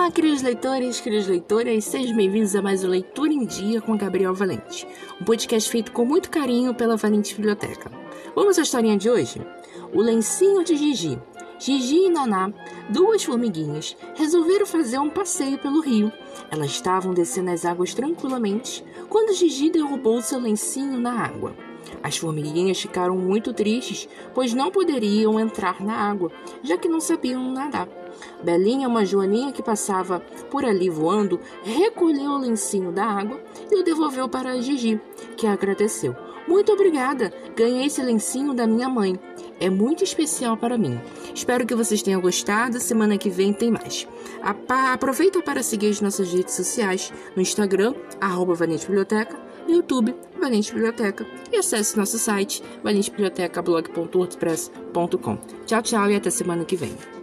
Olá, queridos leitores, queridas leitoras, sejam bem-vindos a mais um Leitura em Dia com Gabriel Valente, um podcast feito com muito carinho pela Valente Biblioteca. Vamos à historinha de hoje? O lencinho de Gigi. Gigi e Naná, duas formiguinhas, resolveram fazer um passeio pelo rio. Elas estavam descendo as águas tranquilamente quando Gigi derrubou seu lencinho na água. As formiguinhas ficaram muito tristes, pois não poderiam entrar na água, já que não sabiam nadar. Belinha, uma joaninha que passava por ali voando, recolheu o lencinho da água e o devolveu para a Gigi, que agradeceu. Muito obrigada, ganhei esse lencinho da minha mãe. É muito especial para mim. Espero que vocês tenham gostado. Semana que vem tem mais. Aproveita para seguir as nossas redes sociais no Instagram, arroba Biblioteca, YouTube, Valente Biblioteca, e acesse nosso site valentebibliotecablog.wordpress.com. Tchau, tchau e até semana que vem.